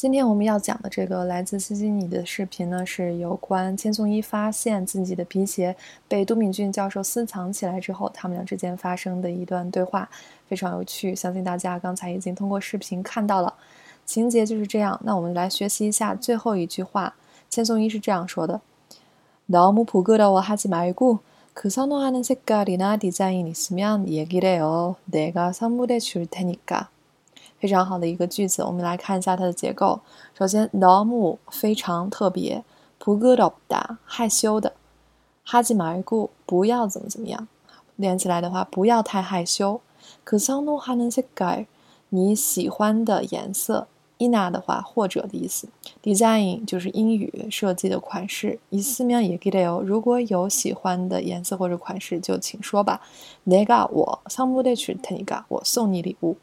今天我们要讲的这个来自西西里的视频呢，是有关千颂伊发现自己的皮鞋被都敏俊教授私藏起来之后，他们俩之间发生的一段对话，非常有趣。相信大家刚才已经通过视频看到了，情节就是这样。那我们来学习一下最后一句话，千颂伊是这样说的：“너무부끄러워하지말고그선호하는색깔이나디자인있으면얘기해요내가선물해줄테니까。” 非常好的一个句子，我们来看一下它的结构。首先，너무非常特别，부끄럽다害羞的，하지말고不要怎么怎么样。连起来的话，不要太害羞。그선호하는색깔你喜欢的颜色。이나的话或者的意思。design 就是英语设计的款式。있으면얘기해 요。 如果有喜欢的颜色或者款式，就请说吧。내가我선물해줄테니까我送你礼物。